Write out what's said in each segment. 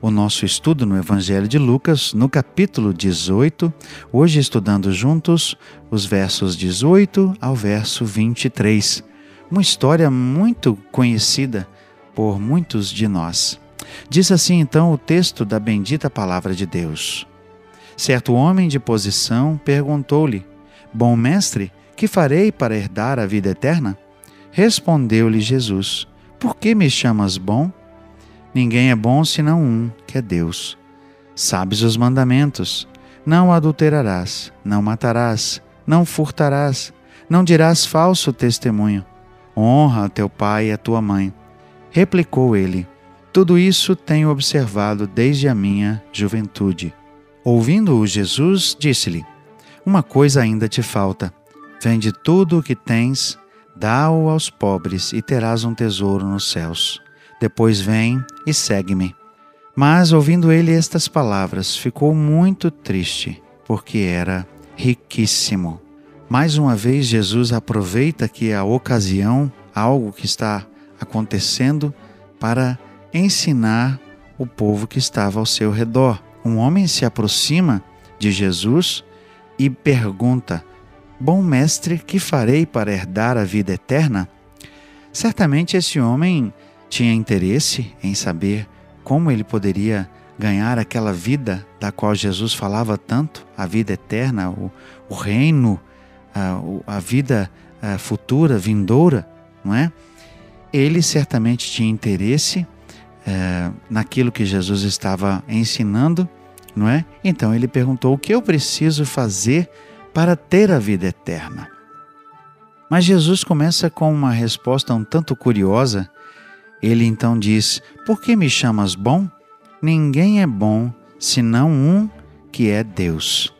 o nosso estudo no Evangelho de Lucas, no capítulo 18, hoje estudando juntos os versos 18 ao verso 23. Uma história muito conhecida por muitos de nós. Diz assim então o texto da bendita palavra de Deus. Certo homem de posição perguntou-lhe: Bom mestre, que farei para herdar a vida eterna? Respondeu-lhe Jesus: Por que me chamas bom? Ninguém é bom senão um, que é Deus. Sabes os mandamentos: não adulterarás, não matarás, não furtarás, não dirás falso testemunho, honra teu pai e a tua mãe. Replicou ele: Tudo isso tenho observado desde a minha juventude. Ouvindo-o Jesus, disse-lhe: Uma coisa ainda te falta. Vende tudo o que tens, dá-o aos pobres e terás um tesouro nos céus. Depois vem e segue-me. Mas, ouvindo ele estas palavras, ficou muito triste, porque era riquíssimo. Mais uma vez, Jesus aproveita que a ocasião, algo que está acontecendo, para ensinar o povo que estava ao seu redor. Um homem se aproxima de Jesus e pergunta: Bom mestre, que farei para herdar a vida eterna? Certamente esse homem tinha interesse em saber como ele poderia ganhar aquela vida da qual Jesus falava tanto, a vida eterna, o, o reino, a, a vida a futura, vindoura, não é? Ele certamente tinha interesse é, naquilo que Jesus estava ensinando, não é? Então ele perguntou: o que eu preciso fazer para ter a vida eterna? Mas Jesus começa com uma resposta um tanto curiosa ele então diz: Por que me chamas bom? Ninguém é bom senão um que é Deus.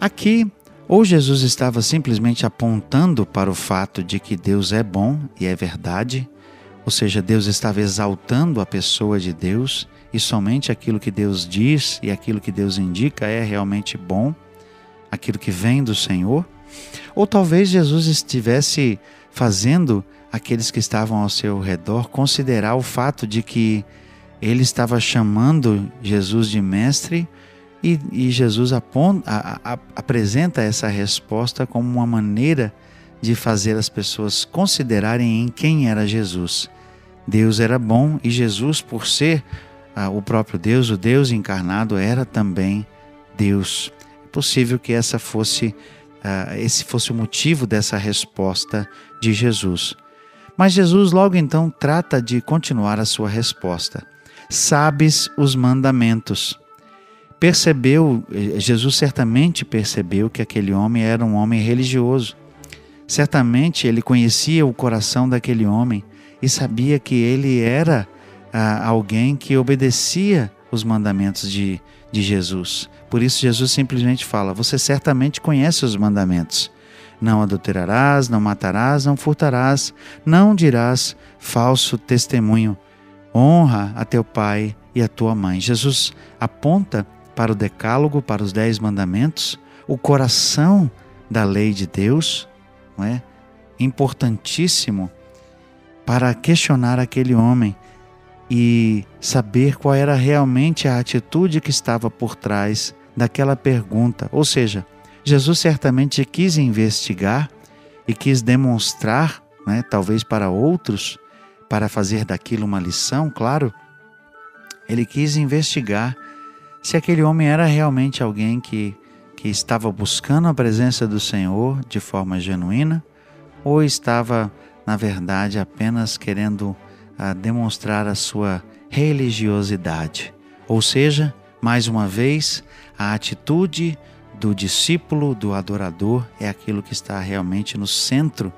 Aqui, ou Jesus estava simplesmente apontando para o fato de que Deus é bom e é verdade, ou seja, Deus estava exaltando a pessoa de Deus e somente aquilo que Deus diz e aquilo que Deus indica é realmente bom, aquilo que vem do Senhor. Ou talvez Jesus estivesse fazendo aqueles que estavam ao seu redor considerar o fato de que ele estava chamando Jesus de mestre e, e Jesus aponta, a, a, apresenta essa resposta como uma maneira de fazer as pessoas considerarem em quem era Jesus. Deus era bom e Jesus, por ser ah, o próprio Deus, o Deus encarnado, era também Deus. É possível que essa fosse, esse fosse o motivo dessa resposta de Jesus. Mas Jesus logo então trata de continuar a sua resposta. Sabes os mandamentos. Percebeu, Jesus certamente percebeu que aquele homem era um homem religioso. Certamente ele conhecia o coração daquele homem e sabia que ele era ah, alguém que obedecia os mandamentos de, de Jesus. Por isso, Jesus simplesmente fala: Você certamente conhece os mandamentos. Não adulterarás, não matarás, não furtarás, não dirás falso testemunho. Honra a teu pai e a tua mãe. Jesus aponta para o Decálogo, para os Dez Mandamentos, o coração da lei de Deus, não é? importantíssimo para questionar aquele homem e saber qual era realmente a atitude que estava por trás daquela pergunta. Ou seja, Jesus certamente quis investigar e quis demonstrar, né, talvez para outros, para fazer daquilo uma lição, claro. Ele quis investigar se aquele homem era realmente alguém que, que estava buscando a presença do Senhor de forma genuína ou estava, na verdade, apenas querendo uh, demonstrar a sua religiosidade. Ou seja, mais uma vez, a atitude do discípulo, do adorador, é aquilo que está realmente no centro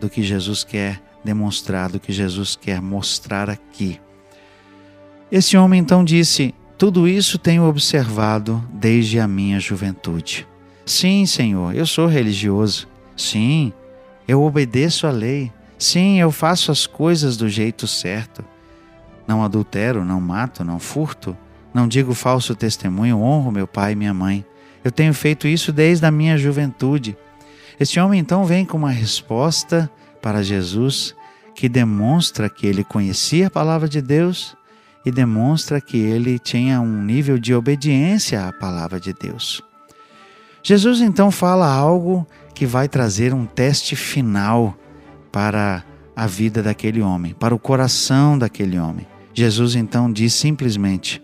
do que Jesus quer demonstrar, do que Jesus quer mostrar aqui. Esse homem então disse: Tudo isso tenho observado desde a minha juventude. Sim, Senhor, eu sou religioso. Sim, eu obedeço à lei. Sim, eu faço as coisas do jeito certo. Não adultero, não mato, não furto, não digo falso testemunho, honro meu pai e minha mãe. Eu tenho feito isso desde a minha juventude. Este homem então vem com uma resposta para Jesus que demonstra que ele conhecia a palavra de Deus e demonstra que ele tinha um nível de obediência à palavra de Deus. Jesus então fala algo que vai trazer um teste final para a vida daquele homem, para o coração daquele homem. Jesus então diz simplesmente: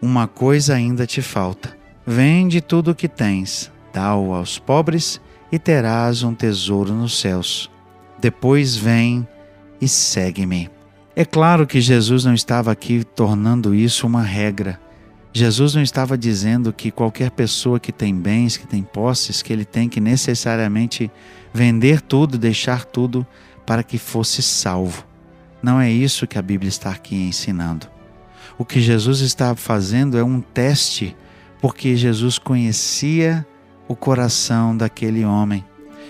Uma coisa ainda te falta. Vende tudo o que tens, dá-o aos pobres e terás um tesouro nos céus. Depois vem e segue-me. É claro que Jesus não estava aqui tornando isso uma regra. Jesus não estava dizendo que qualquer pessoa que tem bens, que tem posses, que ele tem que necessariamente vender tudo, deixar tudo para que fosse salvo. Não é isso que a Bíblia está aqui ensinando. O que Jesus está fazendo é um teste, porque Jesus conhecia o coração daquele homem.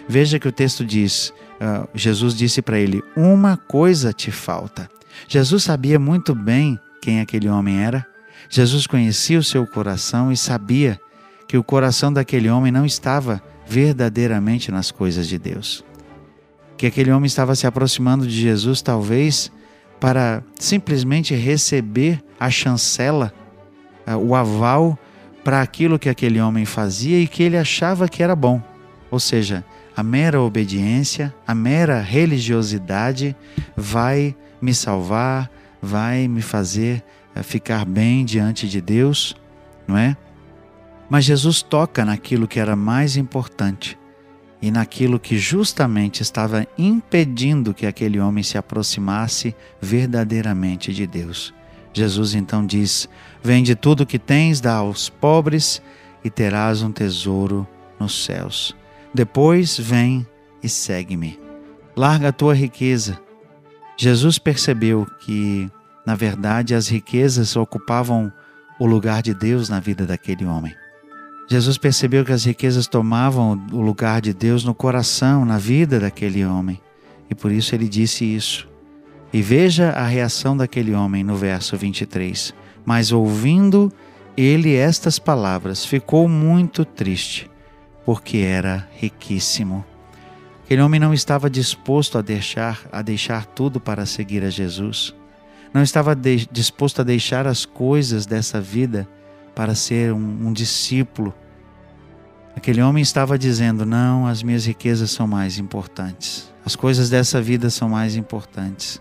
Veja que o texto diz: uh, Jesus disse para ele: Uma coisa te falta. Jesus sabia muito bem quem aquele homem era. Jesus conhecia o seu coração e sabia que o coração daquele homem não estava verdadeiramente nas coisas de Deus. Que aquele homem estava se aproximando de Jesus, talvez para simplesmente receber a chancela, uh, o aval para aquilo que aquele homem fazia e que ele achava que era bom. Ou seja, a mera obediência, a mera religiosidade vai me salvar, vai me fazer eh, ficar bem diante de Deus, não é? Mas Jesus toca naquilo que era mais importante e naquilo que justamente estava impedindo que aquele homem se aproximasse verdadeiramente de Deus. Jesus então diz: Vende tudo o que tens, dá aos pobres e terás um tesouro nos céus. Depois vem e segue-me. Larga a tua riqueza. Jesus percebeu que, na verdade, as riquezas ocupavam o lugar de Deus na vida daquele homem. Jesus percebeu que as riquezas tomavam o lugar de Deus no coração, na vida daquele homem. E por isso ele disse isso. E veja a reação daquele homem no verso 23. Mas ouvindo ele estas palavras, ficou muito triste porque era riquíssimo. Aquele homem não estava disposto a deixar, a deixar tudo para seguir a Jesus. Não estava disposto a deixar as coisas dessa vida para ser um, um discípulo. Aquele homem estava dizendo: Não, as minhas riquezas são mais importantes. As coisas dessa vida são mais importantes.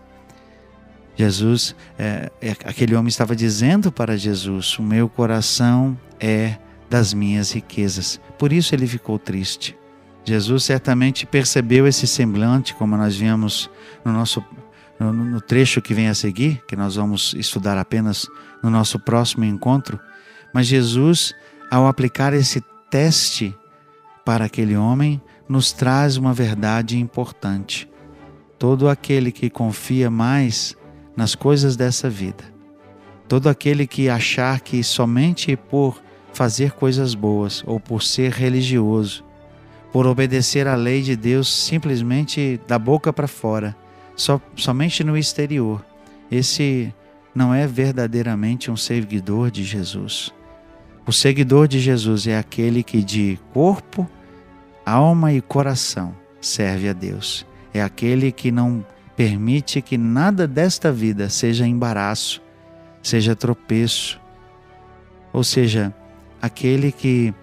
Jesus, é, é, aquele homem estava dizendo para Jesus: O meu coração é das minhas riquezas. Por isso ele ficou triste. Jesus certamente percebeu esse semblante, como nós vimos no nosso no, no trecho que vem a seguir, que nós vamos estudar apenas no nosso próximo encontro. Mas Jesus, ao aplicar esse teste para aquele homem, nos traz uma verdade importante. Todo aquele que confia mais nas coisas dessa vida, todo aquele que achar que somente por fazer coisas boas ou por ser religioso, por obedecer à lei de Deus simplesmente da boca para fora, só, somente no exterior. Esse não é verdadeiramente um seguidor de Jesus. O seguidor de Jesus é aquele que de corpo, alma e coração serve a Deus. É aquele que não permite que nada desta vida seja embaraço, seja tropeço. Ou seja, aquele que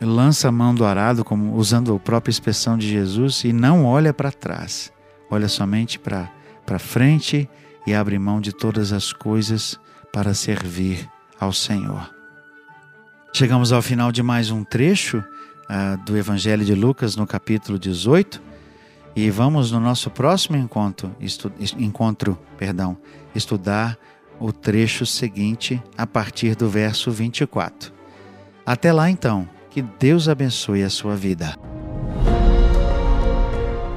lança a mão do arado, como usando a própria expressão de Jesus, e não olha para trás, olha somente para frente e abre mão de todas as coisas para servir ao Senhor. Chegamos ao final de mais um trecho uh, do Evangelho de Lucas, no capítulo 18, e vamos no nosso próximo encontro, estu, encontro perdão, estudar o trecho seguinte a partir do verso 24. Até lá então, que Deus abençoe a sua vida.